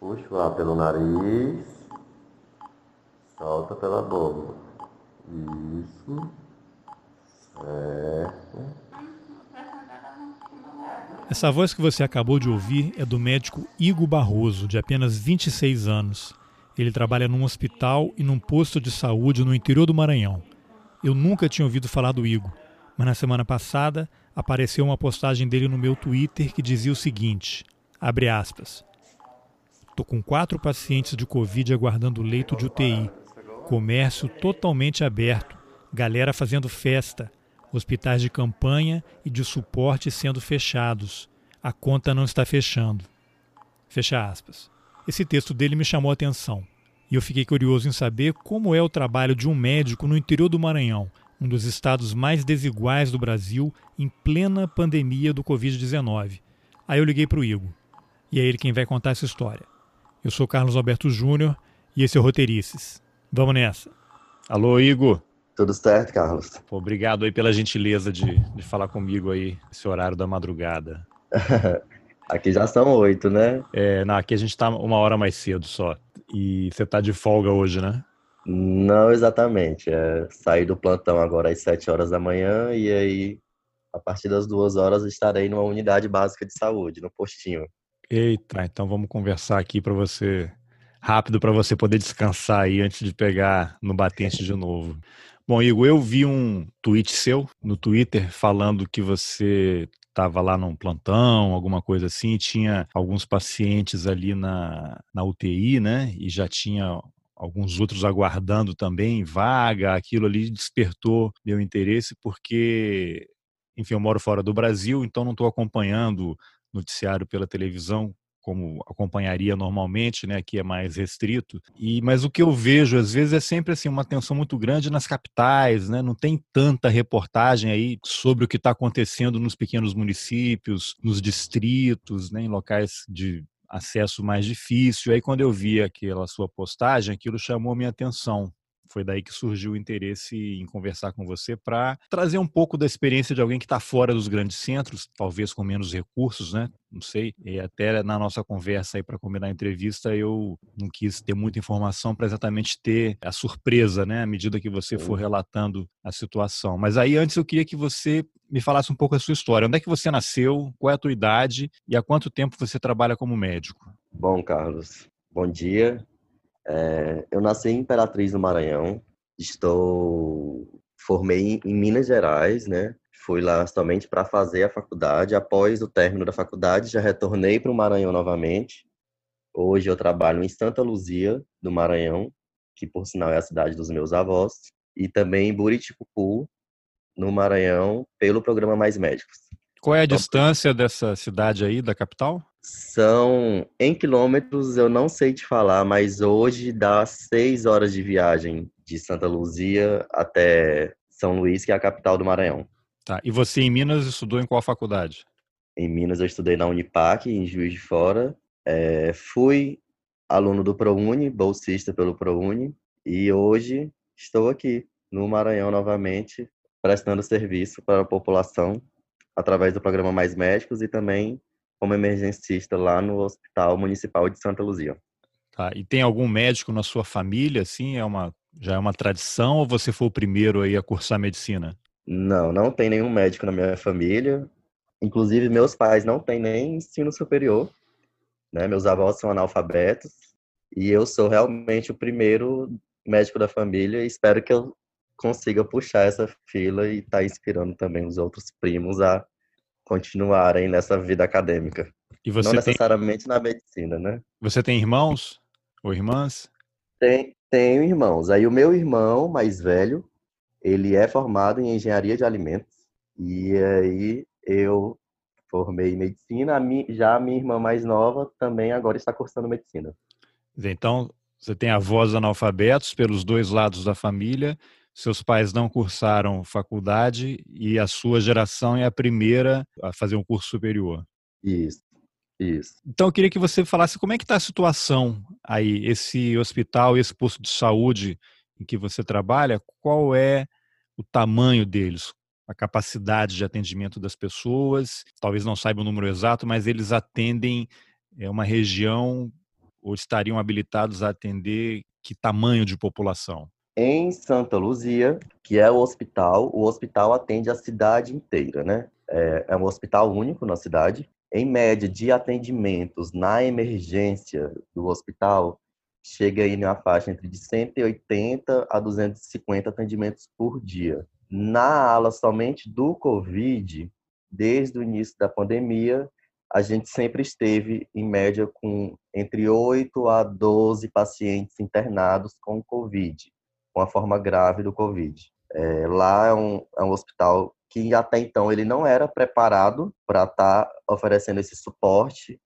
Puxa o ar pelo nariz. Solta pela boca. Isso. Certo. Essa voz que você acabou de ouvir é do médico Igor Barroso, de apenas 26 anos. Ele trabalha num hospital e num posto de saúde no interior do Maranhão. Eu nunca tinha ouvido falar do Igor, mas na semana passada apareceu uma postagem dele no meu Twitter que dizia o seguinte: abre aspas. Tô com quatro pacientes de Covid aguardando leito de UTI. Comércio totalmente aberto, galera fazendo festa, hospitais de campanha e de suporte sendo fechados. A conta não está fechando. Fecha aspas. Esse texto dele me chamou a atenção e eu fiquei curioso em saber como é o trabalho de um médico no interior do Maranhão, um dos estados mais desiguais do Brasil, em plena pandemia do Covid-19. Aí eu liguei para o Igor. E é ele quem vai contar essa história. Eu sou Carlos Alberto Júnior e esse é o Roteirices. Vamos nessa. Alô, Igor. Tudo certo, Carlos. Pô, obrigado aí pela gentileza de, de falar comigo aí, esse horário da madrugada. aqui já são oito, né? É, não, aqui a gente tá uma hora mais cedo só. E você tá de folga hoje, né? Não exatamente. É, saí do plantão agora às sete horas da manhã e aí, a partir das duas horas, estarei numa unidade básica de saúde, no postinho. Eita, então vamos conversar aqui para você, rápido para você poder descansar aí antes de pegar no batente de novo. Bom, Igor, eu vi um tweet seu no Twitter falando que você estava lá num plantão, alguma coisa assim, tinha alguns pacientes ali na, na UTI, né? E já tinha alguns outros aguardando também vaga. Aquilo ali despertou meu interesse porque, enfim, eu moro fora do Brasil, então não estou acompanhando noticiário pela televisão como acompanharia normalmente, né, aqui é mais restrito. E mas o que eu vejo às vezes é sempre assim uma tensão muito grande nas capitais, né? Não tem tanta reportagem aí sobre o que está acontecendo nos pequenos municípios, nos distritos, né, em locais de acesso mais difícil. Aí quando eu vi aquela sua postagem, aquilo chamou minha atenção. Foi daí que surgiu o interesse em conversar com você para trazer um pouco da experiência de alguém que está fora dos grandes centros, talvez com menos recursos, né? Não sei. E até na nossa conversa aí para combinar a entrevista, eu não quis ter muita informação para exatamente ter a surpresa, né? À medida que você for relatando a situação. Mas aí antes eu queria que você me falasse um pouco a sua história. Onde é que você nasceu? Qual é a tua idade? E há quanto tempo você trabalha como médico? Bom, Carlos, bom dia. É, eu nasci em Imperatriz, no Maranhão. Estou formei em Minas Gerais, né? Fui lá somente para fazer a faculdade. Após o término da faculdade, já retornei para o Maranhão novamente. Hoje eu trabalho em Santa Luzia, do Maranhão, que por sinal é a cidade dos meus avós, e também em Buriticupu, no Maranhão, pelo programa Mais Médicos. Qual é a então, distância dessa cidade aí, da capital? São em quilômetros, eu não sei te falar, mas hoje dá seis horas de viagem de Santa Luzia até São Luís, que é a capital do Maranhão. Tá. E você em Minas estudou em qual faculdade? Em Minas eu estudei na Unipac, em Juiz de Fora. É, fui aluno do ProUni, bolsista pelo ProUni, e hoje estou aqui no Maranhão novamente, prestando serviço para a população através do programa Mais Médicos e também como emergencista lá no Hospital Municipal de Santa Luzia. Tá. E tem algum médico na sua família, assim? É uma, já é uma tradição ou você foi o primeiro aí a cursar medicina? Não, não tem nenhum médico na minha família. Inclusive, meus pais não têm nem ensino superior. Né? Meus avós são analfabetos. E eu sou realmente o primeiro médico da família e espero que eu consiga puxar essa fila e estar tá inspirando também os outros primos a continuarem nessa vida acadêmica. E você Não necessariamente tem... na medicina, né? Você tem irmãos ou irmãs? Tem, tenho irmãos. Aí o meu irmão mais velho, ele é formado em engenharia de alimentos. E aí eu formei medicina. Já a minha irmã mais nova também agora está cursando medicina. Então, você tem avós analfabetos pelos dois lados da família seus pais não cursaram faculdade e a sua geração é a primeira a fazer um curso superior. Isso. Isso. Então eu queria que você falasse como é que está a situação aí, esse hospital, esse posto de saúde em que você trabalha, qual é o tamanho deles, a capacidade de atendimento das pessoas, talvez não saiba o número exato, mas eles atendem é, uma região ou estariam habilitados a atender que tamanho de população? Em Santa Luzia, que é o hospital, o hospital atende a cidade inteira, né? É, é um hospital único na cidade. Em média de atendimentos na emergência do hospital, chega aí na faixa entre de 180 a 250 atendimentos por dia. Na ala somente do Covid, desde o início da pandemia, a gente sempre esteve, em média, com entre 8 a 12 pacientes internados com Covid, com a forma grave do Covid. É, lá é um, é um hospital que até então ele não era preparado para estar tá oferecendo esse suporte.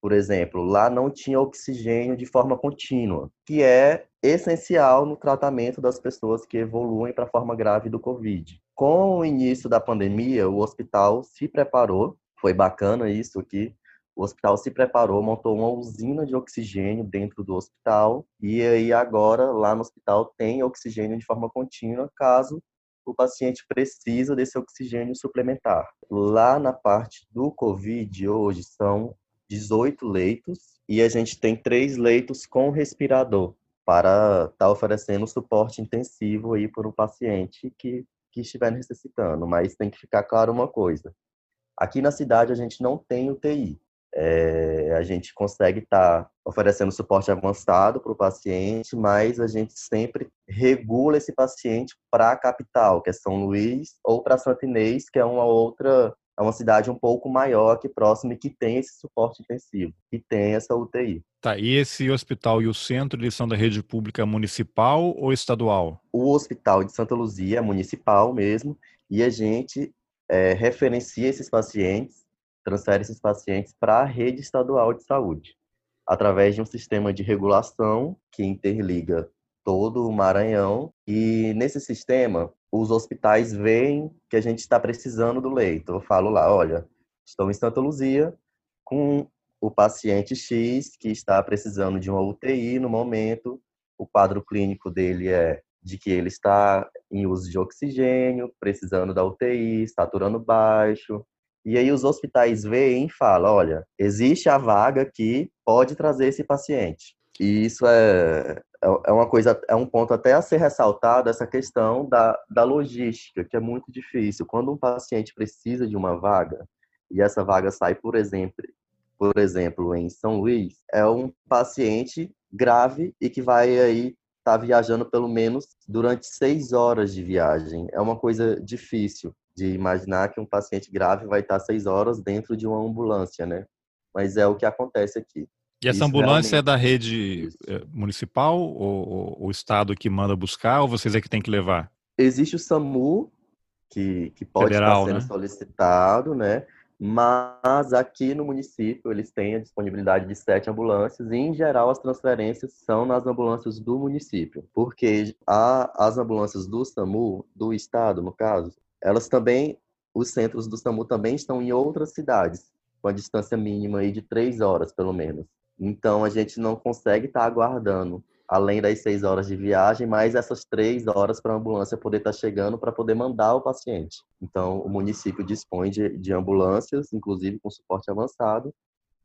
Por exemplo, lá não tinha oxigênio de forma contínua, que é essencial no tratamento das pessoas que evoluem para a forma grave do Covid. Com o início da pandemia, o hospital se preparou foi bacana isso aqui. O hospital se preparou, montou uma usina de oxigênio dentro do hospital e aí agora lá no hospital tem oxigênio de forma contínua caso o paciente precisa desse oxigênio suplementar. Lá na parte do COVID hoje são 18 leitos e a gente tem três leitos com respirador para estar tá oferecendo suporte intensivo aí para o paciente que, que estiver necessitando. Mas tem que ficar claro uma coisa: Aqui na cidade a gente não tem UTI. É, a gente consegue estar tá oferecendo suporte avançado para o paciente, mas a gente sempre regula esse paciente para a capital, que é São Luís, ou para Santa Inês, que é uma outra, é uma cidade um pouco maior aqui próxima e que tem esse suporte intensivo, que tem essa UTI. Tá, e esse hospital e o centro, eles são da rede pública municipal ou estadual? O hospital de Santa Luzia é municipal mesmo, e a gente é, referencia esses pacientes, transfere esses pacientes para a rede estadual de saúde, através de um sistema de regulação que interliga todo o Maranhão. E nesse sistema, os hospitais veem que a gente está precisando do leito. Eu falo lá, olha, estou em Santa Luzia com o paciente X que está precisando de uma UTI no momento, o quadro clínico dele é de que ele está em uso de oxigênio, precisando da UTI, saturando baixo. E aí os hospitais veem e falam, olha, existe a vaga que pode trazer esse paciente. E isso é, é, é uma coisa, é um ponto até a ser ressaltado, essa questão da, da logística, que é muito difícil. Quando um paciente precisa de uma vaga, e essa vaga sai, por exemplo, por exemplo, em São Luís, é um paciente grave e que vai aí está viajando pelo menos durante seis horas de viagem. É uma coisa difícil de imaginar que um paciente grave vai estar seis horas dentro de uma ambulância, né? Mas é o que acontece aqui. E essa Isso ambulância é da rede eh, municipal ou, o estado que manda buscar ou vocês é que tem que levar? Existe o SAMU que, que pode Federal, estar sendo né? solicitado, né? mas aqui no município eles têm a disponibilidade de sete ambulâncias e, em geral, as transferências são nas ambulâncias do município, porque a, as ambulâncias do SAMU, do estado, no caso, elas também, os centros do SAMU também estão em outras cidades, com a distância mínima aí de três horas, pelo menos. Então, a gente não consegue estar tá aguardando além das seis horas de viagem, mais essas três horas para a ambulância poder estar tá chegando para poder mandar o paciente. Então, o município dispõe de, de ambulâncias, inclusive com suporte avançado,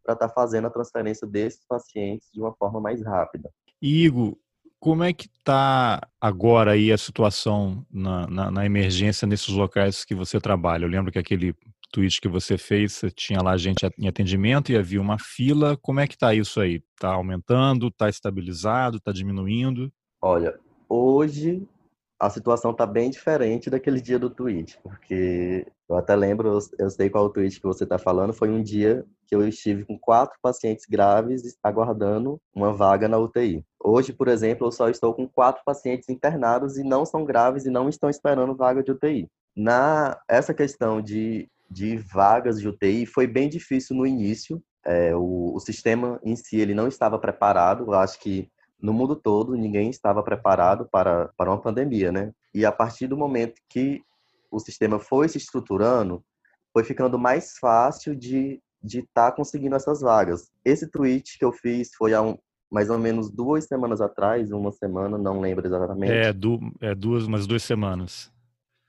para estar tá fazendo a transferência desses pacientes de uma forma mais rápida. Igor, como é que está agora aí a situação na, na, na, emergência nesses locais que você trabalha? Eu lembro que aquele tweet que você fez, tinha lá gente em atendimento e havia uma fila. Como é que está isso aí? Está aumentando? Está estabilizado? Está diminuindo? Olha, hoje a situação está bem diferente daquele dia do tweet, porque eu até lembro, eu sei qual o tweet que você está falando, foi um dia que eu estive com quatro pacientes graves aguardando uma vaga na UTI. Hoje, por exemplo, eu só estou com quatro pacientes internados e não são graves e não estão esperando vaga de UTI. Na essa questão de de vagas de UTI foi bem difícil no início. É, o, o, sistema em si ele não estava preparado. Eu acho que no mundo todo ninguém estava preparado para, para uma pandemia, né? E a partir do momento que o sistema foi se estruturando, foi ficando mais fácil de de estar tá conseguindo essas vagas. Esse tweet que eu fiz foi há um, mais ou menos duas semanas atrás, uma semana, não lembro exatamente. É, du é duas, umas duas semanas.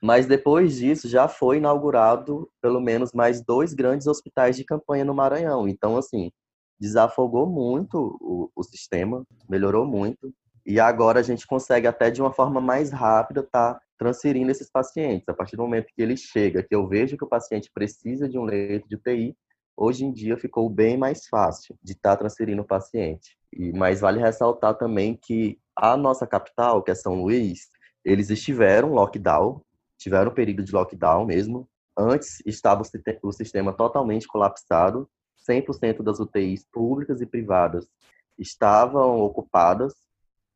Mas depois disso já foi inaugurado pelo menos mais dois grandes hospitais de campanha no Maranhão. Então, assim, desafogou muito o, o sistema, melhorou muito. E agora a gente consegue até de uma forma mais rápida estar tá transferindo esses pacientes. A partir do momento que ele chega, que eu vejo que o paciente precisa de um leito de UTI, hoje em dia ficou bem mais fácil de estar tá transferindo o paciente. E mas vale ressaltar também que a nossa capital, que é São Luís, eles estiveram lockdown, tiveram um período de lockdown mesmo. Antes estava o sistema totalmente colapsado, 100% das UTIs públicas e privadas estavam ocupadas.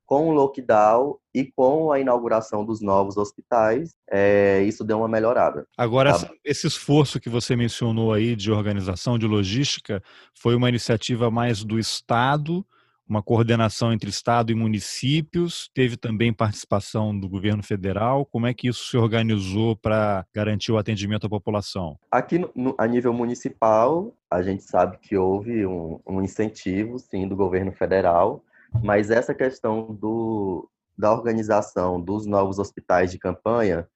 Com o lockdown e com a inauguração dos novos hospitais, é, isso deu uma melhorada. Agora, tá? esse esforço que você mencionou aí de organização, de logística, foi uma iniciativa mais do Estado uma coordenação entre Estado e municípios, teve também participação do governo federal. Como é que isso se organizou para garantir o atendimento à população? Aqui no, a nível municipal, a gente sabe que houve um, um incentivo, sim, do governo federal, mas essa questão do, da organização dos novos hospitais de campanha,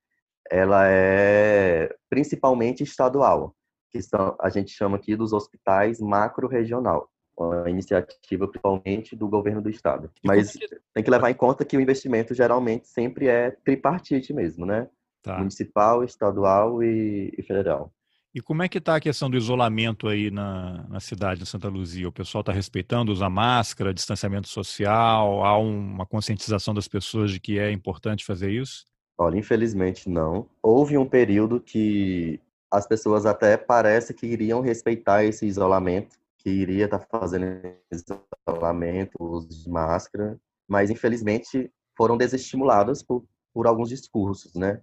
ela é principalmente estadual, que são, a gente chama aqui dos hospitais macro-regional uma iniciativa principalmente do governo do estado. Mas tem que levar em conta que o investimento geralmente sempre é tripartite mesmo, né? Tá. Municipal, estadual e, e, federal. E como é que está a questão do isolamento aí na, na cidade de Santa Luzia? O pessoal está respeitando, usa máscara, distanciamento social? Há uma conscientização das pessoas de que é importante fazer isso? Olha, infelizmente não. Houve um período que as pessoas até parece que iriam respeitar esse isolamento, que iria estar tá fazendo isolamento, uso de máscara, mas infelizmente foram desestimuladas por, por alguns discursos, né?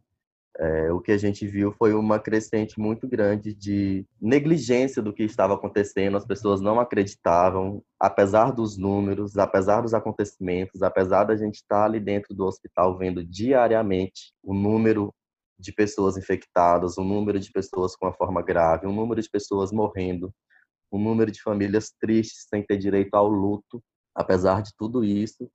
É, o que a gente viu foi uma crescente muito grande de negligência do que estava acontecendo, as pessoas não acreditavam, apesar dos números, apesar dos acontecimentos, apesar da gente estar ali dentro do hospital vendo diariamente o número de pessoas infectadas, o número de pessoas com a forma grave, o número de pessoas morrendo, um número de famílias tristes sem ter direito ao luto. Apesar de tudo isso,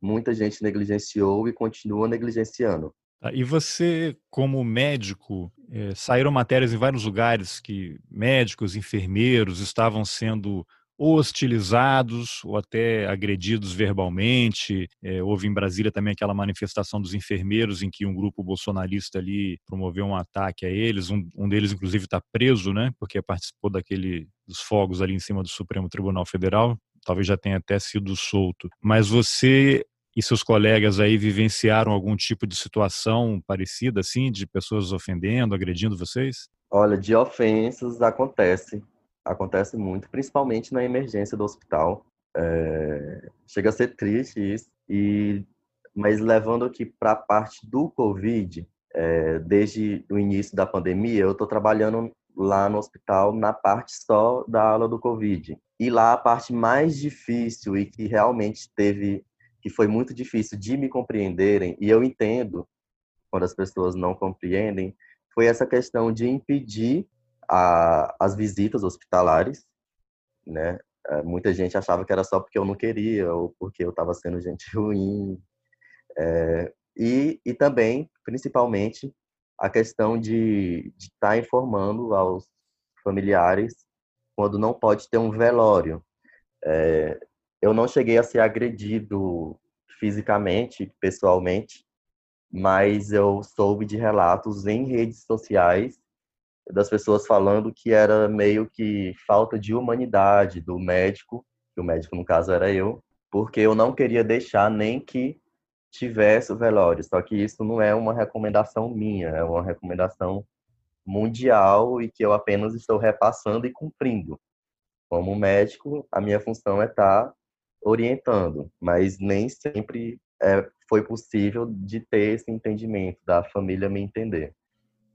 muita gente negligenciou e continua negligenciando. Tá, e você, como médico, é, saíram matérias em vários lugares que médicos, enfermeiros estavam sendo hostilizados ou até agredidos verbalmente. É, houve em Brasília também aquela manifestação dos enfermeiros em que um grupo bolsonarista ali promoveu um ataque a eles. Um, um deles, inclusive, está preso, né? Porque participou daquele dos fogos ali em cima do Supremo Tribunal Federal. Talvez já tenha até sido solto. Mas você e seus colegas aí vivenciaram algum tipo de situação parecida, assim, de pessoas ofendendo, agredindo vocês? Olha, de ofensas acontece acontece muito, principalmente na emergência do hospital. É, chega a ser triste isso, e, mas levando aqui para a parte do Covid, é, desde o início da pandemia, eu estou trabalhando lá no hospital na parte só da aula do Covid. E lá a parte mais difícil e que realmente teve, que foi muito difícil de me compreenderem, e eu entendo quando as pessoas não compreendem, foi essa questão de impedir a, as visitas hospitalares, né? É, muita gente achava que era só porque eu não queria ou porque eu estava sendo gente ruim. É, e, e também, principalmente, a questão de estar tá informando aos familiares quando não pode ter um velório. É, eu não cheguei a ser agredido fisicamente, pessoalmente, mas eu soube de relatos em redes sociais das pessoas falando que era meio que falta de humanidade do médico, que o médico no caso era eu, porque eu não queria deixar nem que tivesse o velório. Só que isso não é uma recomendação minha, é uma recomendação mundial e que eu apenas estou repassando e cumprindo. Como médico, a minha função é estar orientando, mas nem sempre é, foi possível de ter esse entendimento, da família me entender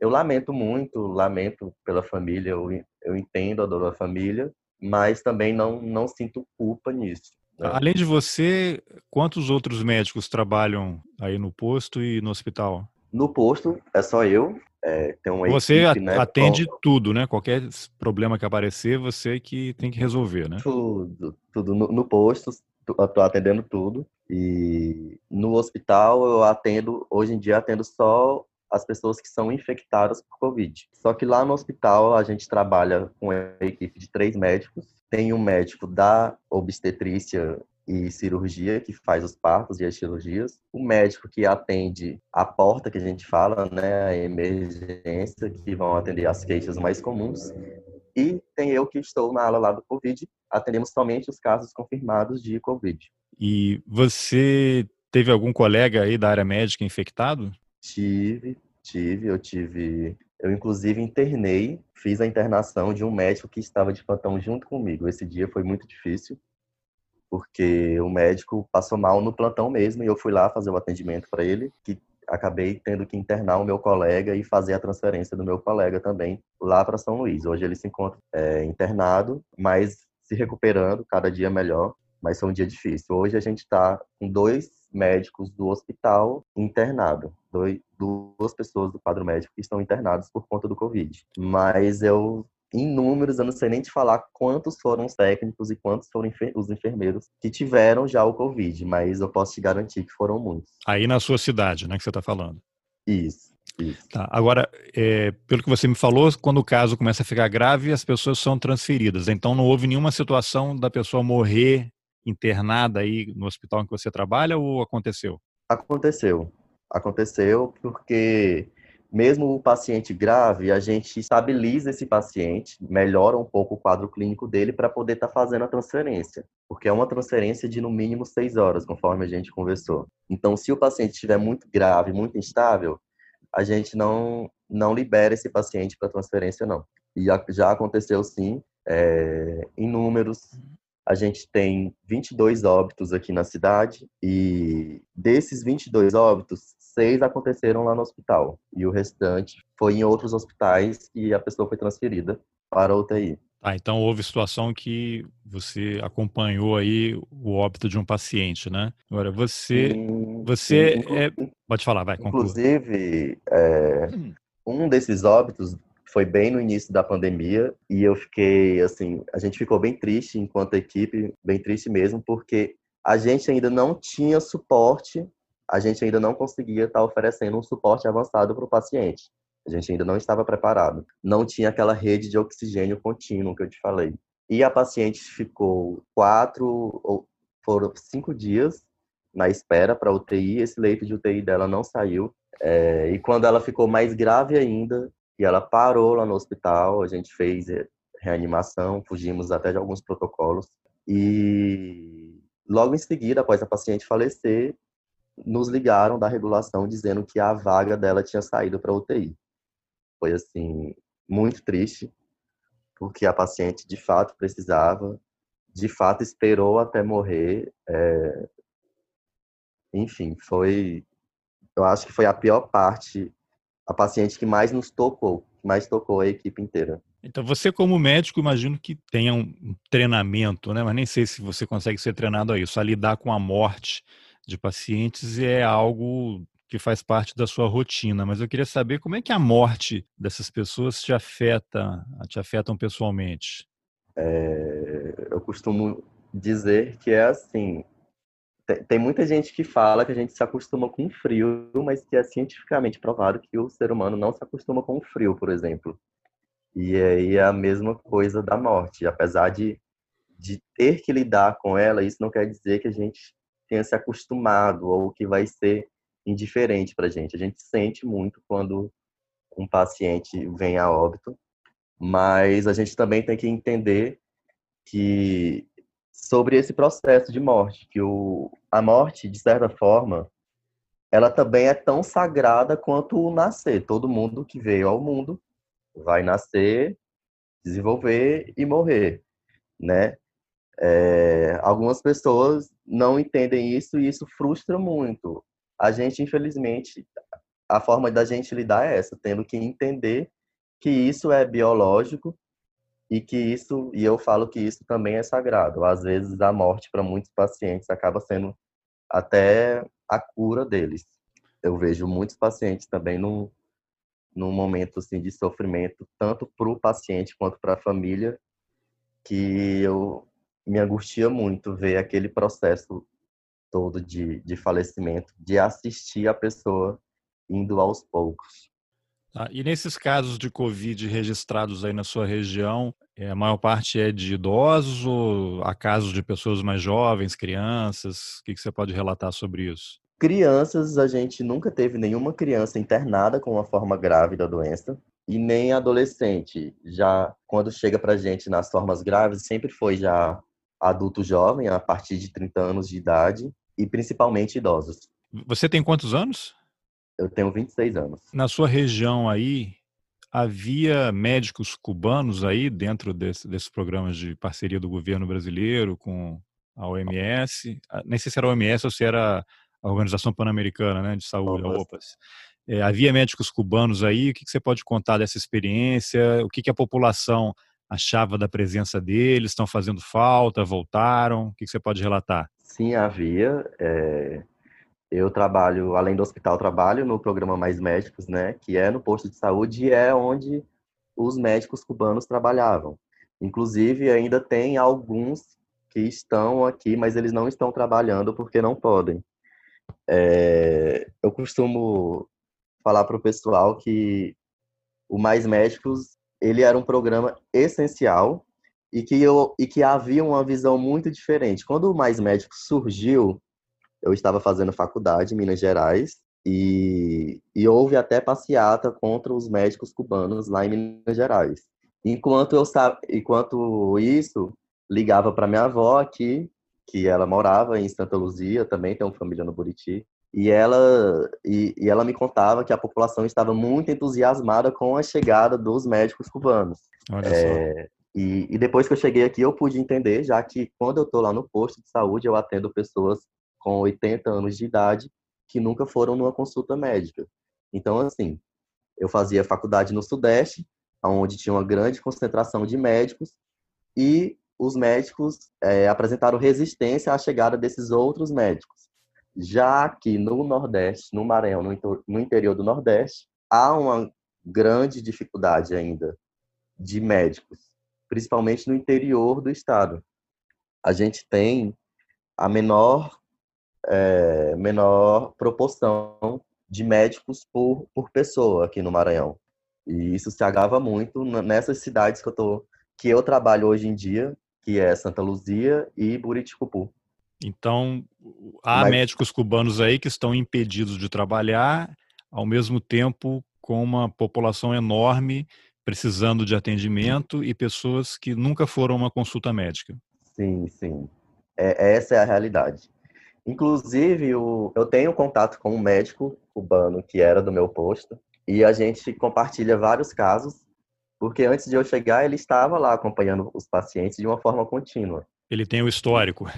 eu lamento muito, lamento pela família, eu, eu entendo a dor da família, mas também não, não sinto culpa nisso. Né? Além de você, quantos outros médicos trabalham aí no posto e no hospital? No posto é só eu. É, tem uma você equipe, né, atende com... tudo, né? Qualquer problema que aparecer, você que tem que resolver, né? Tudo, tudo no, no posto, estou atendendo tudo. E no hospital eu atendo, hoje em dia atendo só as pessoas que são infectadas por Covid. Só que lá no hospital a gente trabalha com a equipe de três médicos. Tem um médico da obstetrícia e cirurgia, que faz os partos e as cirurgias, o médico que atende a porta, que a gente fala, né, a emergência, que vão atender as queixas mais comuns, e tem eu que estou na ala lá do Covid, atendemos somente os casos confirmados de Covid. E você teve algum colega aí da área médica infectado? Tive, tive, eu tive. Eu, inclusive, internei, fiz a internação de um médico que estava de plantão junto comigo. Esse dia foi muito difícil, porque o médico passou mal no plantão mesmo e eu fui lá fazer o atendimento para ele, que acabei tendo que internar o meu colega e fazer a transferência do meu colega também lá para São Luís. Hoje ele se encontra é, internado, mas se recuperando cada dia melhor, mas foi um dia difícil. Hoje a gente está com dois médicos do hospital internado, dois, duas pessoas do quadro médico que estão internados por conta do Covid. Mas eu em números, eu não sei nem te falar quantos foram os técnicos e quantos foram os enfermeiros que tiveram já o Covid, mas eu posso te garantir que foram muitos. Aí na sua cidade, né, que você está falando. Isso. Isso. Tá. Agora, é, pelo que você me falou, quando o caso começa a ficar grave, as pessoas são transferidas. Então, não houve nenhuma situação da pessoa morrer internada aí no hospital em que você trabalha ou aconteceu? Aconteceu. Aconteceu porque mesmo o paciente grave, a gente estabiliza esse paciente, melhora um pouco o quadro clínico dele para poder estar tá fazendo a transferência, porque é uma transferência de no mínimo seis horas, conforme a gente conversou. Então, se o paciente estiver muito grave, muito instável, a gente não não libera esse paciente para transferência, não. E já aconteceu sim, é, em números, a gente tem 22 óbitos aqui na cidade e desses 22 óbitos, seis aconteceram lá no hospital e o restante foi em outros hospitais e a pessoa foi transferida para a UTI. Ah, então houve situação que você acompanhou aí o óbito de um paciente, né? Agora você, sim, você sim. É... pode falar, vai. Conclua. Inclusive, é, um desses óbitos foi bem no início da pandemia e eu fiquei assim, a gente ficou bem triste enquanto equipe, bem triste mesmo, porque a gente ainda não tinha suporte a gente ainda não conseguia estar oferecendo um suporte avançado para o paciente. A gente ainda não estava preparado. Não tinha aquela rede de oxigênio contínuo que eu te falei. E a paciente ficou quatro ou foram cinco dias na espera para UTI. Esse leito de UTI dela não saiu. É, e quando ela ficou mais grave ainda, e ela parou lá no hospital, a gente fez reanimação, fugimos até de alguns protocolos. E logo em seguida, após a paciente falecer, nos ligaram da regulação dizendo que a vaga dela tinha saído para UTI. Foi assim muito triste, porque a paciente de fato precisava, de fato esperou até morrer. É... Enfim, foi, eu acho que foi a pior parte, a paciente que mais nos tocou, que mais tocou a equipe inteira. Então, você como médico, imagino que tenha um treinamento, né? Mas nem sei se você consegue ser treinado a isso, a lidar com a morte de pacientes é algo que faz parte da sua rotina, mas eu queria saber como é que a morte dessas pessoas te afeta, te afetam pessoalmente. É, eu costumo dizer que é assim, tem, muita gente que fala que a gente se acostuma com frio, mas que é cientificamente provado que o ser humano não se acostuma com frio, por exemplo. E aí é a mesma coisa da morte, apesar de, de ter que lidar com ela, isso não quer dizer que a gente tenha se acostumado ou que vai ser indiferente para a gente. A gente sente muito quando um paciente vem a óbito, mas a gente também tem que entender que sobre esse processo de morte, que o, a morte, de certa forma, ela também é tão sagrada quanto o nascer. Todo mundo que veio ao mundo vai nascer, desenvolver e morrer, né? É, algumas pessoas não entendem isso e isso frustra muito. A gente, infelizmente, a forma da gente lidar é essa, tendo que entender que isso é biológico e que isso, e eu falo que isso também é sagrado. Às vezes a morte para muitos pacientes acaba sendo até a cura deles. Eu vejo muitos pacientes também num, num momento assim de sofrimento, tanto para o paciente quanto para a família, que eu me angustia muito ver aquele processo todo de, de falecimento, de assistir a pessoa indo aos poucos. Ah, e nesses casos de Covid registrados aí na sua região, é, a maior parte é de idosos ou há casos de pessoas mais jovens, crianças? O que, que você pode relatar sobre isso? Crianças, a gente nunca teve nenhuma criança internada com uma forma grave da doença e nem adolescente. Já quando chega para a gente nas formas graves, sempre foi já adulto jovem, a partir de 30 anos de idade, e principalmente idosos. Você tem quantos anos? Eu tenho 26 anos. Na sua região aí, havia médicos cubanos aí dentro desse, desses programas de parceria do governo brasileiro com a OMS? Ah, nem sei se era a OMS ou se era a Organização Pan-Americana né, de Saúde, a OPAS. É, havia médicos cubanos aí, o que, que, você pode contar dessa experiência? O que, que, a população achava da presença deles? Estão fazendo falta? Voltaram? O que, que você pode relatar? Sim, havia. É... Eu trabalho, além do hospital, trabalho no programa Mais Médicos, né, que é no posto de saúde e é onde os médicos cubanos trabalhavam. Inclusive, ainda tem alguns que estão aqui, mas eles não estão trabalhando porque não podem. É, eu costumo falar para o pessoal que o Mais Médicos ele era um programa essencial e que eu e que havia uma visão muito diferente. Quando o Mais Médicos surgiu, eu estava fazendo faculdade em Minas Gerais e, e houve até passeata contra os médicos cubanos lá em Minas Gerais. Enquanto eu enquanto isso ligava para minha avó aqui que ela morava em Santa Luzia, também tem uma família no Buriti, e ela e, e, ela me contava que a população estava muito entusiasmada com a chegada dos médicos cubanos. É, e, e, depois que eu cheguei aqui, eu pude entender, já que quando eu estou lá no posto de saúde, eu atendo pessoas com 80 anos de idade que nunca foram numa consulta médica. Então, assim, eu fazia faculdade no Sudeste, onde tinha uma grande concentração de médicos, e os médicos é, apresentaram resistência à chegada desses outros médicos. Já que no Nordeste, no Maranhão, no interior do Nordeste, há uma grande dificuldade ainda de médicos, principalmente no interior do estado. A gente tem a menor, é, menor proporção de médicos por, por pessoa aqui no Maranhão. E isso se agrava muito nessas cidades que eu, tô, que eu trabalho hoje em dia, que é Santa Luzia e Buriticupu. Então, há Mas... médicos cubanos aí que estão impedidos de trabalhar, ao mesmo tempo com uma população enorme precisando de atendimento e pessoas que nunca foram a uma consulta médica. Sim, sim. É, essa é a realidade. Inclusive, o, eu tenho contato com um médico cubano que era do meu posto e a gente compartilha vários casos porque antes de eu chegar, ele estava lá acompanhando os pacientes de uma forma contínua. Ele tem o histórico.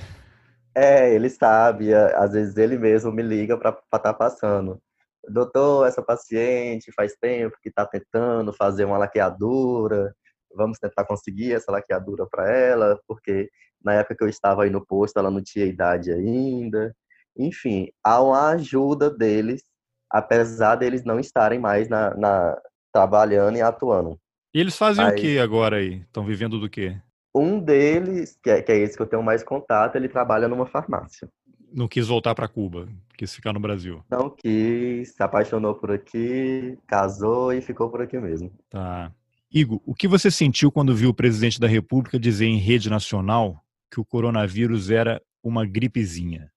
É, ele sabe. Às vezes ele mesmo me liga para estar tá passando. Doutor, essa paciente faz tempo que está tentando fazer uma laqueadura. Vamos tentar conseguir essa laqueadura para ela, porque na época que eu estava aí no posto, ela não tinha idade ainda. Enfim, há uma ajuda deles, apesar deles não estarem mais na, na trabalhando e atuando. E eles fazem Mas... o que agora aí? Estão vivendo do quê? Um deles, que é, que é esse que eu tenho mais contato, ele trabalha numa farmácia. Não quis voltar para Cuba, quis ficar no Brasil. Não quis, se apaixonou por aqui, casou e ficou por aqui mesmo. Tá. Igor, o que você sentiu quando viu o presidente da República dizer em rede nacional que o coronavírus era uma gripezinha?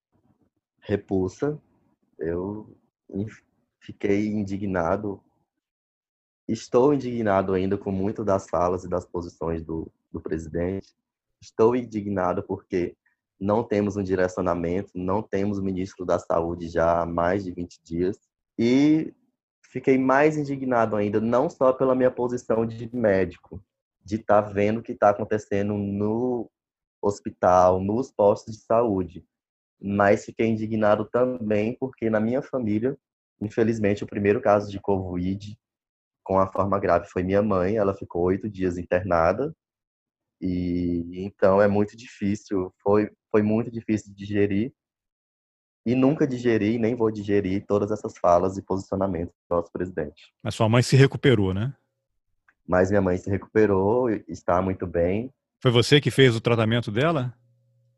Repulsa. Eu fiquei indignado Estou indignado ainda com muito das falas e das posições do, do presidente. Estou indignado porque não temos um direcionamento, não temos o ministro da Saúde já há mais de 20 dias. E fiquei mais indignado ainda, não só pela minha posição de médico, de estar tá vendo o que está acontecendo no hospital, nos postos de saúde, mas fiquei indignado também porque na minha família, infelizmente, o primeiro caso de Covid com a forma grave foi minha mãe. Ela ficou oito dias internada e então é muito difícil. Foi foi muito difícil digerir e nunca digeri nem vou digerir todas essas falas e posicionamentos do nosso presidente. Mas sua mãe se recuperou, né? Mas minha mãe se recuperou, está muito bem. Foi você que fez o tratamento dela?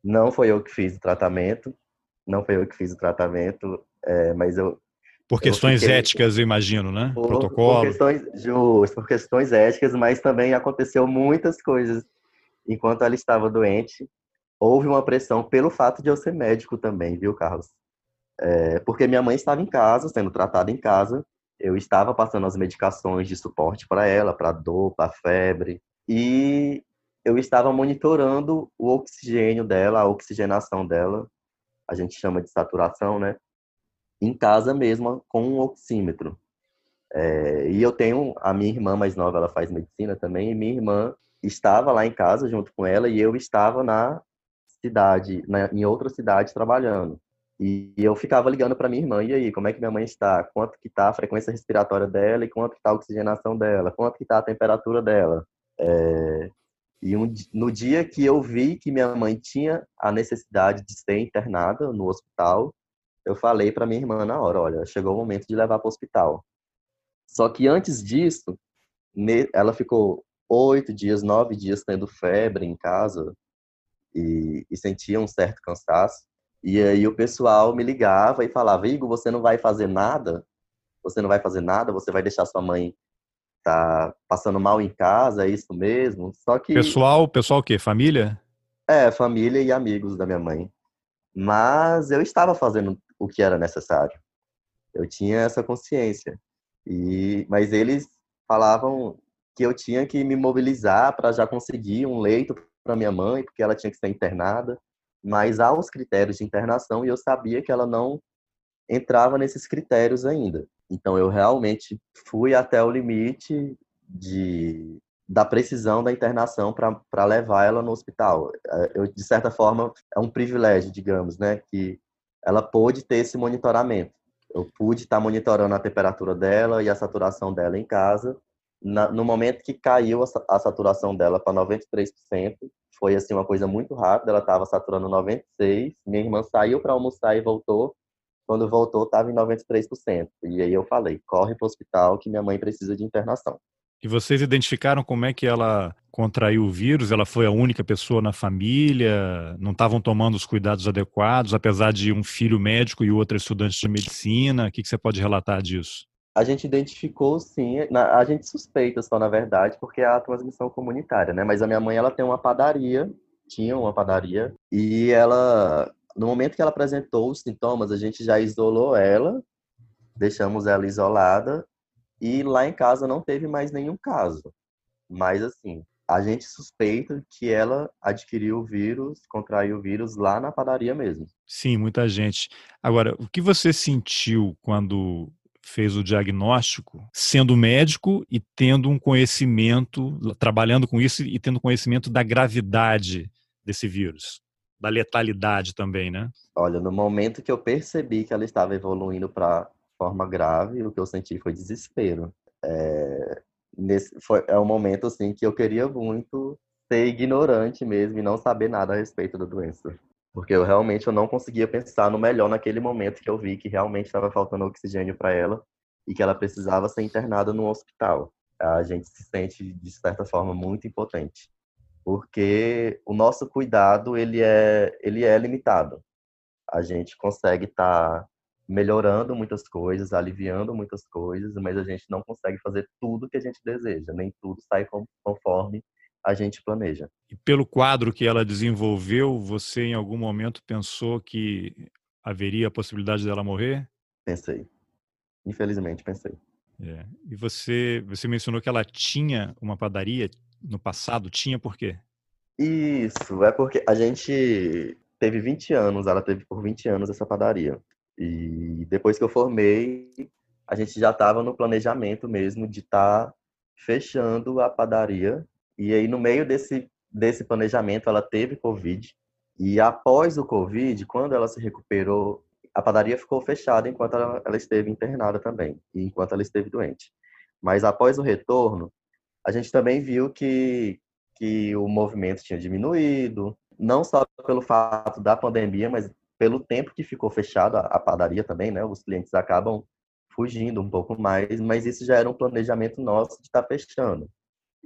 Não foi eu que fiz o tratamento, não foi eu que fiz o tratamento, é, mas eu Por questões fiquei... éticas, eu imagino, né? Por, Protocolo. Por questões, just, por questões éticas, mas também aconteceu muitas coisas enquanto ela estava doente. Houve uma pressão pelo fato de eu ser médico também, viu, Carlos? É, porque minha mãe estava em casa, sendo tratada em casa. Eu estava passando as medicações de suporte para ela, para dor, para febre. E eu estava monitorando o oxigênio dela, a oxigenação dela. A gente chama de saturação, né? em casa mesmo com um oxímetro. É, e eu tenho a minha irmã mais nova, ela faz medicina também, e minha irmã estava lá em casa junto com ela e eu estava na cidade, na, em outra cidade trabalhando. E eu ficava ligando para minha irmã, e aí, como é que minha mãe está? Quanto que está a frequência respiratória dela e quanto que está a oxigenação dela? Quanto que está a temperatura dela? É... E um, no dia que eu vi que minha mãe tinha a necessidade de ser internada no hospital, eu falei para minha irmã na hora, olha, chegou o momento de levar para o hospital. Só que antes disso, ela ficou oito dias, nove dias tendo febre em casa e, e, sentia um certo cansaço. E aí o pessoal me ligava e falava, Igor, você não vai fazer nada? Você não vai fazer nada? Você vai deixar sua mãe tá passando mal em casa? É isso mesmo? Só que pessoal, pessoal o quê? Família? É, família e amigos da minha mãe. Mas eu estava fazendo o que era necessário. Eu tinha essa consciência. E mas eles falavam que eu tinha que me mobilizar para já conseguir um leito para minha mãe, porque ela tinha que ser internada. Mas há os critérios de internação e eu sabia que ela não entrava nesses critérios ainda. Então eu realmente fui até o limite de da precisão da internação para levar ela no hospital. É, eu de certa forma é um privilégio, digamos, né, que ela pôde ter esse monitoramento. Eu pude estar monitorando a temperatura dela e a saturação dela em casa. Na, no momento que caiu a, a saturação dela para 93%, foi assim uma coisa muito rápida. Ela estava saturando 96. Minha irmã saiu para almoçar e voltou. Quando voltou, estava em 93%. E aí eu falei: corre para o hospital que minha mãe precisa de internação. E vocês identificaram como é que ela contraiu o vírus? Ela foi a única pessoa na família? Não estavam tomando os cuidados adequados, apesar de um filho médico e outro estudante de medicina? O que você pode relatar disso? A gente identificou, sim. A gente suspeita só, na verdade, porque é a transmissão comunitária, né? Mas a minha mãe, ela tem uma padaria, tinha uma padaria, e ela, no momento que ela apresentou os sintomas, a gente já isolou ela, deixamos ela isolada e lá em casa não teve mais nenhum caso. Mas, assim, a gente suspeita que ela adquiriu o vírus, contraiu o vírus lá na padaria mesmo. Sim, muita gente. Agora, o que você sentiu quando fez o diagnóstico, sendo médico e tendo um conhecimento, trabalhando com isso e tendo conhecimento da gravidade desse vírus, da letalidade também, né? Olha, no momento que eu percebi que ela estava evoluindo para forma grave, o que eu senti foi desespero. É, nesse, foi, é um momento assim que eu queria muito ser ignorante mesmo e não saber nada a respeito da doença. Porque eu realmente eu não conseguia pensar no melhor naquele momento que eu vi que realmente estava faltando oxigênio para ela e que ela precisava ser internada no hospital. A gente se sente de certa forma muito impotente, porque o nosso cuidado ele é ele é limitado. A gente consegue estar tá melhorando muitas coisas, aliviando muitas coisas, mas a gente não consegue fazer tudo que a gente deseja, nem tudo sai conforme a gente planeja. E pelo quadro que ela desenvolveu, você em algum momento pensou que haveria a possibilidade dela morrer? Pensei. Infelizmente, pensei. É. E você, você mencionou que ela tinha uma padaria no passado. Tinha por quê? Isso, é porque a gente teve 20 anos, ela teve por 20 anos essa padaria. E depois que eu formei, a gente já estava no planejamento mesmo de estar tá fechando a padaria. E aí, no meio desse, desse planejamento, ela teve Covid. E após o Covid, quando ela se recuperou, a padaria ficou fechada enquanto ela, ela esteve internada também, e enquanto ela esteve doente. Mas após o retorno, a gente também viu que, que o movimento tinha diminuído, não só pelo fato da pandemia, mas pelo tempo que ficou fechada a padaria também, né? Os clientes acabam fugindo um pouco mais, mas isso já era um planejamento nosso de estar tá fechando.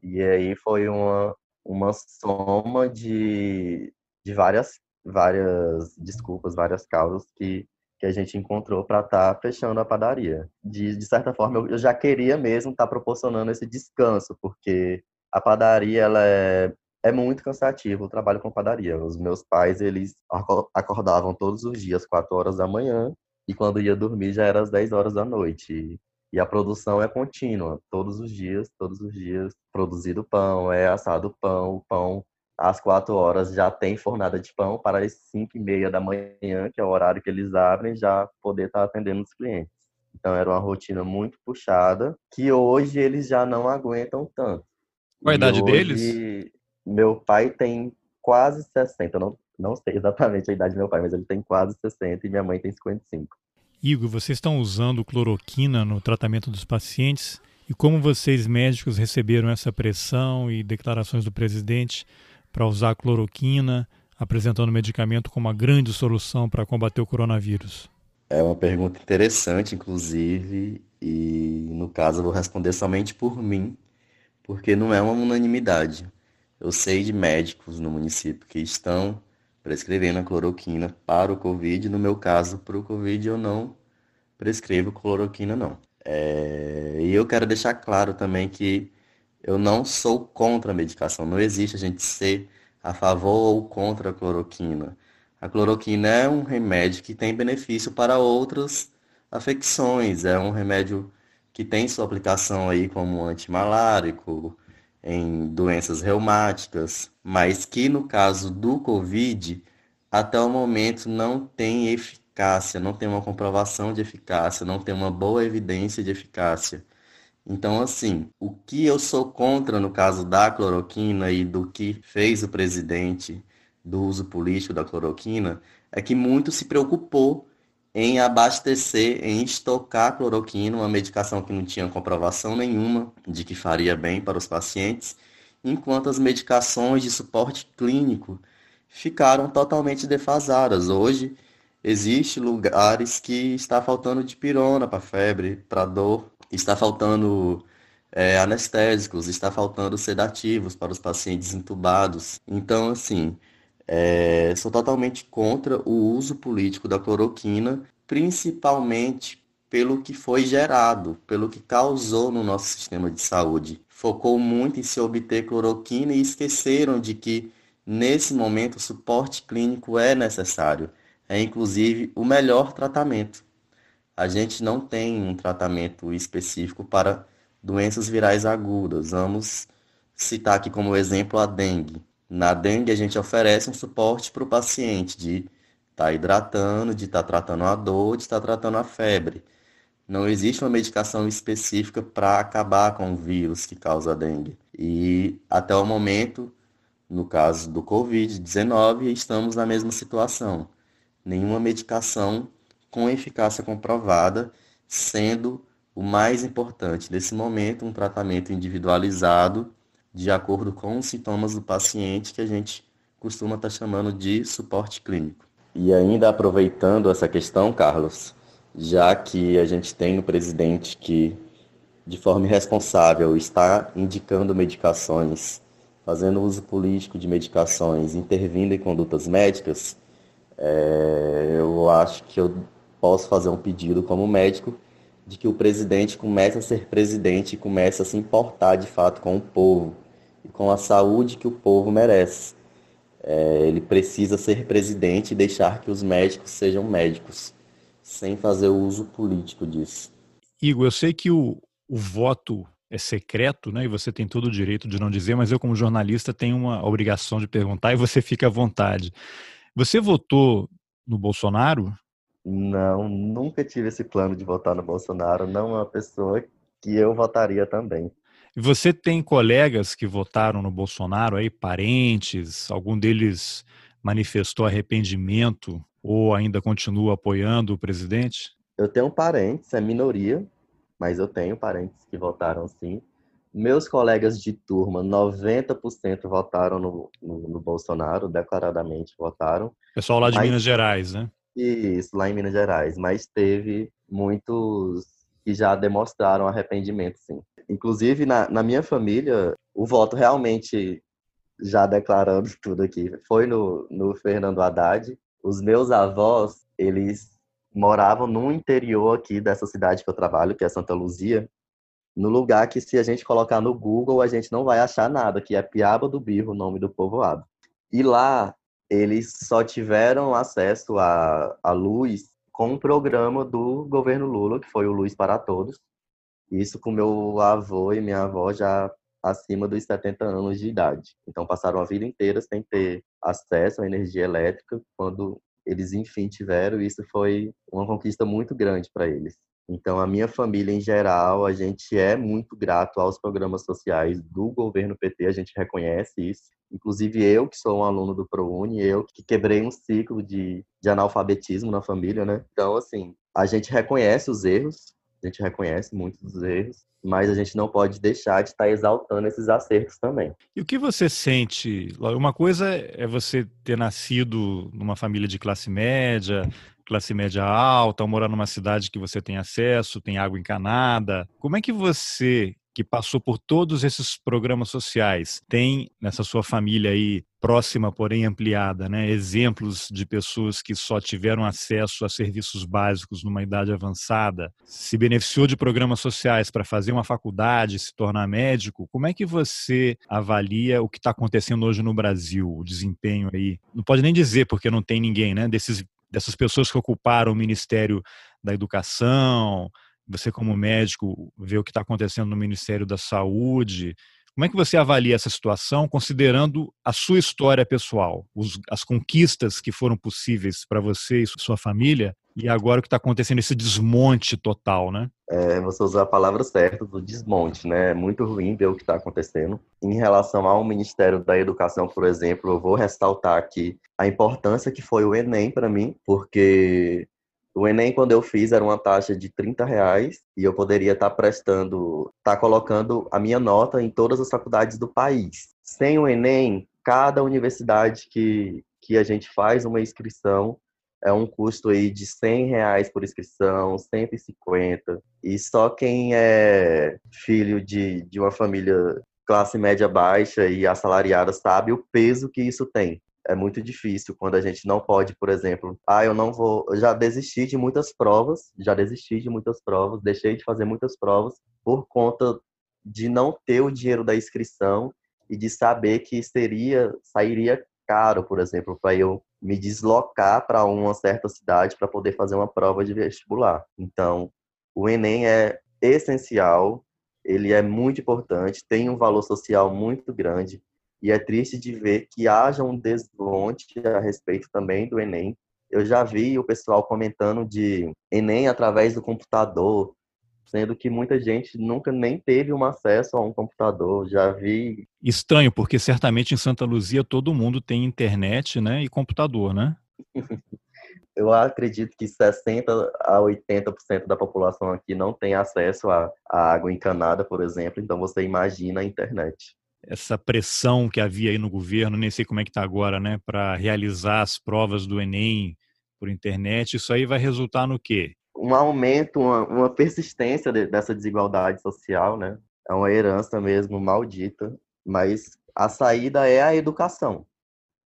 E aí foi uma, uma soma de, de várias, várias desculpas, várias causas que, que a gente encontrou para estar tá fechando a padaria. De, de certa forma, eu, eu já queria mesmo estar tá proporcionando esse descanso, porque a padaria ela é, é muito cansativo o trabalho com padaria. Os meus pais, eles acordavam todos os dias, 4 horas da manhã, e quando ia dormir já era às 10 horas da noite. E a produção é contínua, todos os dias, todos os dias, produzido pão, é assado pão, o pão às quatro horas já tem fornada de pão para as cinco e meia da manhã, que é o horário que eles abrem, já poder estar atendendo os clientes. Então era uma rotina muito puxada, que hoje eles já não aguentam tanto. Qual a idade hoje, deles? Meu pai tem quase 60, eu não, não sei exatamente a idade do meu pai, mas ele tem quase 60 e minha mãe tem 55. Igor, vocês estão usando cloroquina no tratamento dos pacientes? E como vocês médicos receberam essa pressão e declarações do presidente para usar cloroquina, apresentando o medicamento como uma grande solução para combater o coronavírus? É uma pergunta interessante, inclusive, e no caso eu vou responder somente por mim, porque não é uma unanimidade. Eu sei de médicos no município que estão prescrevendo a cloroquina para o Covid. No meu caso, para o Covid, eu não prescrevo cloroquina, não. É... E eu quero deixar claro também que eu não sou contra a medicação. Não existe a gente ser a favor ou contra a cloroquina. A cloroquina é um remédio que tem benefício para outras afecções. É um remédio que tem sua aplicação aí como antimalárico, em doenças reumáticas, mas que no caso do Covid, até o momento não tem eficácia, não tem uma comprovação de eficácia, não tem uma boa evidência de eficácia. Então, assim, o que eu sou contra no caso da cloroquina e do que fez o presidente do uso político da cloroquina é que muito se preocupou em abastecer, em estocar cloroquina, uma medicação que não tinha comprovação nenhuma de que faria bem para os pacientes, enquanto as medicações de suporte clínico ficaram totalmente defasadas. Hoje, existem lugares que está faltando dipirona para febre, para dor, está faltando é, anestésicos, está faltando sedativos para os pacientes entubados. Então, assim, é, sou totalmente contra o uso político da cloroquina, principalmente pelo que foi gerado, pelo que causou no nosso sistema de saúde. Focou muito em se obter cloroquina e esqueceram de que, nesse momento, o suporte clínico é necessário. É, inclusive, o melhor tratamento a gente não tem um tratamento específico para doenças virais agudas. Vamos citar aqui como exemplo a dengue. Na dengue, a gente oferece um suporte para o paciente de estar tá hidratando, de estar tá tratando a dor, de estar tá tratando a febre. Não existe uma medicação específica para acabar com o vírus que causa a dengue. E até o momento, no caso do Covid-19, estamos na mesma situação. Nenhuma medicação com eficácia comprovada, sendo o mais importante nesse momento um tratamento individualizado de acordo com os sintomas do paciente que a gente costuma estar tá chamando de suporte clínico. E ainda aproveitando essa questão, Carlos, já que a gente tem o presidente que de forma irresponsável está indicando medicações, fazendo uso político de medicações, intervindo em condutas médicas, é, eu acho que eu posso fazer um pedido como médico de que o presidente comece a ser presidente e comece a se importar de fato com o povo e com a saúde que o povo merece. É, ele precisa ser presidente e deixar que os médicos sejam médicos, sem fazer uso político disso. Igor, eu sei que o, o voto é secreto, né? E você tem todo o direito de não dizer, mas eu, como jornalista, tenho uma obrigação de perguntar e você fica à vontade. Você votou no Bolsonaro? Não, nunca tive esse plano de votar no Bolsonaro. Não é uma pessoa que eu votaria também. E você tem colegas que votaram no Bolsonaro aí, parentes? Algum deles manifestou arrependimento ou ainda continua apoiando o presidente? Eu tenho parentes, é minoria, mas eu tenho parentes que votaram sim. Meus colegas de turma, 90% votaram no, no, no, Bolsonaro, declaradamente votaram. Pessoal lá de mas... Minas Gerais, né? Isso, lá em Minas Gerais. Mas teve muitos que já demonstraram arrependimento, sim. Inclusive, na, na minha família, o voto realmente, já declarando tudo aqui, foi no, no Fernando Haddad. Os meus avós, eles moravam no interior aqui dessa cidade que eu trabalho, que é Santa Luzia, no lugar que se a gente colocar no Google, a gente não vai achar nada, que é Piaba do Birro, o nome do povoado. E lá eles só tiveram acesso à, à luz com um programa do governo Lula, que foi o Luz para Todos. Isso com meu avô e minha avó já acima dos 70 anos de idade. Então passaram a vida inteira sem ter acesso à energia elétrica. Quando eles enfim tiveram, isso foi uma conquista muito grande para eles. Então, a minha família em geral, a gente é muito grato aos programas sociais do governo PT, a gente reconhece isso. Inclusive eu, que sou um aluno do ProUni, eu que quebrei um ciclo de, de analfabetismo na família, né? Então, assim, a gente reconhece os erros, a gente reconhece muitos dos erros, mas a gente não pode deixar de estar exaltando esses acertos também. E o que você sente? Uma coisa é você ter nascido numa família de classe média, classe média alta, ou morar numa cidade que você tem acesso, tem água encanada. Como é que você, que passou por todos esses programas sociais, tem nessa sua família aí próxima, porém ampliada, né, exemplos de pessoas que só tiveram acesso a serviços básicos numa idade avançada, se beneficiou de programas sociais para fazer uma faculdade, se tornar médico, como é que você avalia o que está acontecendo hoje no Brasil, o desempenho aí? Não pode nem dizer porque não tem ninguém, né, desses dessas pessoas que ocuparam o Ministério da Educação, você como médico vê o que está acontecendo no Ministério da Saúde. Como é que você avalia essa situação, considerando a sua história pessoal, os, as conquistas que foram possíveis para você e sua família, e agora o que está acontecendo, esse desmonte total, né? É, você usou a palavra certa do desmonte, né? É muito ruim ver o que está acontecendo. Em relação ao Ministério da Educação, por exemplo, eu vou ressaltar aqui a importância que foi o Enem para mim, porque o Enem, quando eu fiz, era uma taxa de 30 reais e eu poderia estar tá prestando, estar tá colocando a minha nota em todas as faculdades do país. Sem o Enem, cada universidade que, que a gente faz uma inscrição é um custo aí de 100 reais por inscrição, 150. E só quem é filho de, de uma família classe média baixa e assalariada sabe o peso que isso tem é muito difícil quando a gente não pode, por exemplo, ah, eu não vou, eu já desisti de muitas provas, já desisti de muitas provas, deixei de fazer muitas provas por conta de não ter o dinheiro da inscrição e de saber que seria sairia caro, por exemplo, para eu me deslocar para uma certa cidade para poder fazer uma prova de vestibular. Então, o ENEM é essencial, ele é muito importante, tem um valor social muito grande e é triste de ver que haja um desmonte a respeito também do Enem. Eu já vi o pessoal comentando de Enem através do computador, sendo que muita gente nunca nem teve um acesso a um computador. Já vi. Estranho, porque certamente em Santa Luzia todo mundo tem internet né, e computador, né? eu acredito que 60 a 80% da população aqui não tem acesso à água encanada, por exemplo, então você imagina a internet essa pressão que havia aí no governo, nem sei como é que está agora, né, para realizar as provas do Enem por internet, isso aí vai resultar no quê? Um aumento, uma, uma persistência de, dessa desigualdade social, né? É uma herança mesmo maldita, mas a saída é a educação.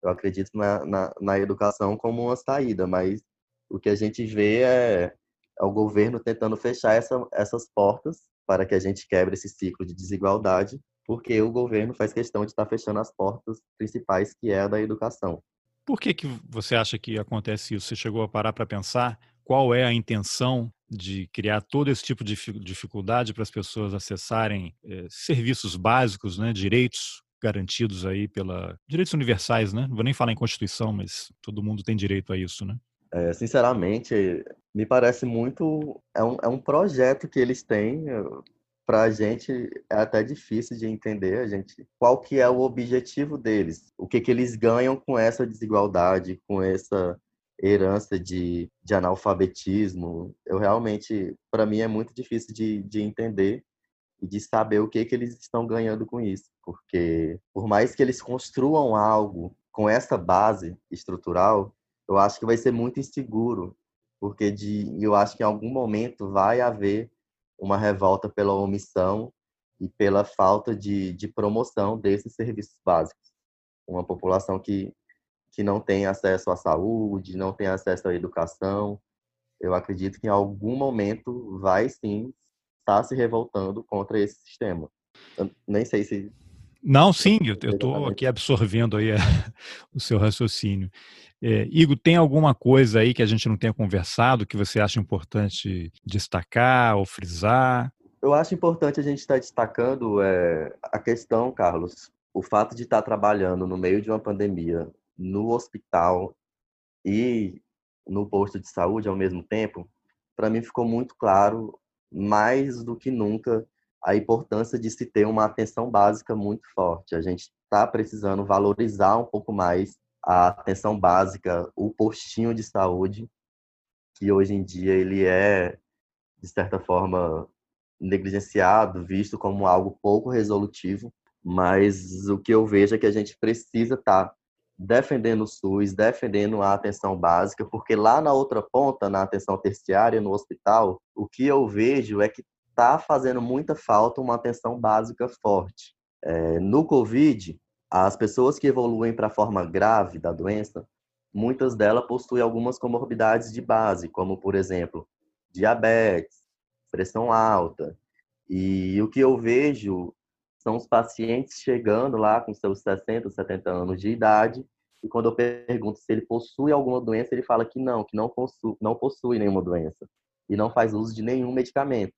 Eu acredito na, na, na educação como uma saída, mas o que a gente vê é, é o governo tentando fechar essa, essas portas para que a gente quebre esse ciclo de desigualdade porque o governo faz questão de estar fechando as portas principais, que é a da educação. Por que, que você acha que acontece isso? Você chegou a parar para pensar qual é a intenção de criar todo esse tipo de dificuldade para as pessoas acessarem eh, serviços básicos, né, direitos garantidos aí pela direitos universais, né? Não vou nem falar em constituição, mas todo mundo tem direito a isso, né? É, sinceramente, me parece muito é um, é um projeto que eles têm para a gente é até difícil de entender a gente qual que é o objetivo deles, o que que eles ganham com essa desigualdade, com essa herança de, de analfabetismo. Eu realmente, para mim, é muito difícil de, de entender e de saber o que que eles estão ganhando com isso, porque por mais que eles construam algo com essa base estrutural, eu acho que vai ser muito inseguro, porque de, eu acho que em algum momento vai haver uma revolta pela omissão e pela falta de, de promoção desses serviços básicos. Uma população que, que não tem acesso à saúde, não tem acesso à educação, eu acredito que em algum momento vai sim estar se revoltando contra esse sistema. Eu nem sei se. Não, sim, eu estou aqui absorvendo aí o seu raciocínio. É, Igor, tem alguma coisa aí que a gente não tenha conversado que você acha importante destacar ou frisar? Eu acho importante a gente estar destacando é, a questão, Carlos, o fato de estar trabalhando no meio de uma pandemia, no hospital e no posto de saúde ao mesmo tempo, para mim ficou muito claro, mais do que nunca, a importância de se ter uma atenção básica muito forte. A gente está precisando valorizar um pouco mais a atenção básica, o postinho de saúde, que hoje em dia ele é, de certa forma, negligenciado, visto como algo pouco resolutivo, mas o que eu vejo é que a gente precisa estar tá defendendo o SUS, defendendo a atenção básica, porque lá na outra ponta, na atenção terciária, no hospital, o que eu vejo é que está fazendo muita falta uma atenção básica forte. É, no Covid, as pessoas que evoluem para a forma grave da doença, muitas delas possuem algumas comorbidades de base, como, por exemplo, diabetes, pressão alta. E o que eu vejo são os pacientes chegando lá com seus 60, 70 anos de idade, e quando eu pergunto se ele possui alguma doença, ele fala que não, que não possui, não possui nenhuma doença e não faz uso de nenhum medicamento.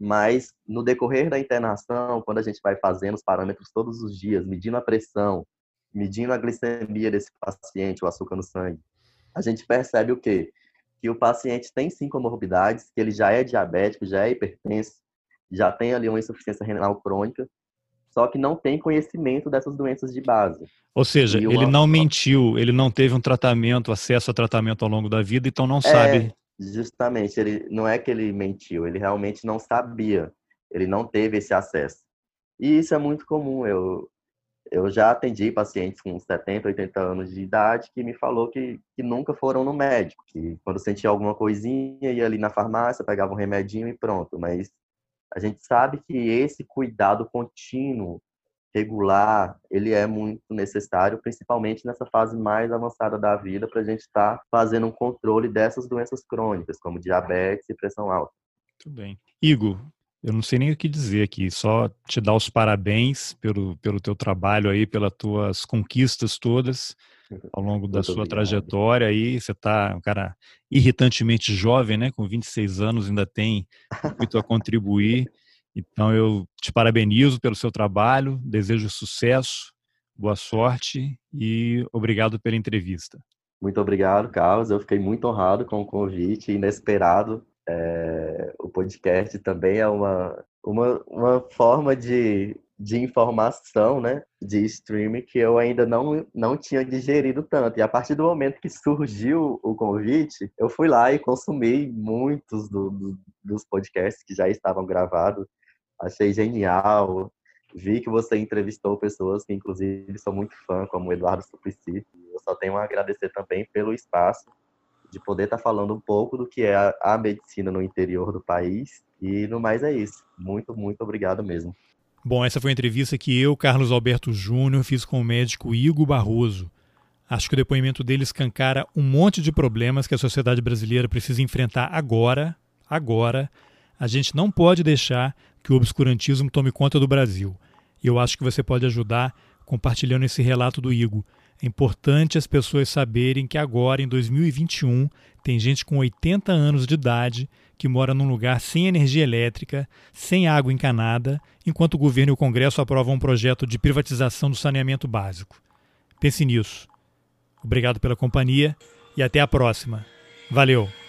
Mas no decorrer da internação, quando a gente vai fazendo os parâmetros todos os dias, medindo a pressão, medindo a glicemia desse paciente, o açúcar no sangue, a gente percebe o quê? Que o paciente tem sim comorbidades, que ele já é diabético, já é hipertenso, já tem ali uma insuficiência renal crônica, só que não tem conhecimento dessas doenças de base. Ou seja, uma... ele não mentiu, ele não teve um tratamento, acesso a tratamento ao longo da vida, então não é, sabe. Justamente, ele não é que ele mentiu, ele realmente não sabia, ele não teve esse acesso. E isso é muito comum. Eu, eu já atendi pacientes com 70, 80 anos de idade que me falou que, que nunca foram no médico, que quando sentia alguma coisinha ia ali na farmácia, pegava um remedinho e pronto. Mas a gente sabe que esse cuidado contínuo, regular, ele é muito necessário, principalmente nessa fase mais avançada da vida, para a gente estar tá fazendo um controle dessas doenças crônicas, como diabetes e pressão alta. Muito bem. Igor, eu não sei nem o que dizer aqui, só te dar os parabéns pelo, pelo teu trabalho aí, pelas tuas conquistas todas ao longo da sua obrigado. trajetória aí. Você está um cara irritantemente jovem, né? Com 26 anos ainda tem muito a contribuir. Então eu te parabenizo pelo seu trabalho, desejo sucesso, boa sorte e obrigado pela entrevista. Muito obrigado, Carlos. Eu fiquei muito honrado com o convite, inesperado. É, o podcast também é uma, uma, uma forma de de informação, né, de streaming que eu ainda não, não tinha digerido tanto. E a partir do momento que surgiu o convite, eu fui lá e consumi muitos do, do, dos podcasts que já estavam gravados. Achei genial. Vi que você entrevistou pessoas que, inclusive, são muito fã, como o Eduardo Suplicy. Eu só tenho a agradecer também pelo espaço de poder estar falando um pouco do que é a, a medicina no interior do país. E no mais é isso. Muito, muito obrigado mesmo. Bom, essa foi a entrevista que eu, Carlos Alberto Júnior, fiz com o médico Igor Barroso. Acho que o depoimento dele escancara um monte de problemas que a sociedade brasileira precisa enfrentar agora. Agora. A gente não pode deixar que o obscurantismo tome conta do Brasil. E eu acho que você pode ajudar compartilhando esse relato do Igor. É importante as pessoas saberem que agora, em 2021, tem gente com 80 anos de idade que mora num lugar sem energia elétrica, sem água encanada, enquanto o governo e o Congresso aprovam um projeto de privatização do saneamento básico. Pense nisso. Obrigado pela companhia e até a próxima. Valeu!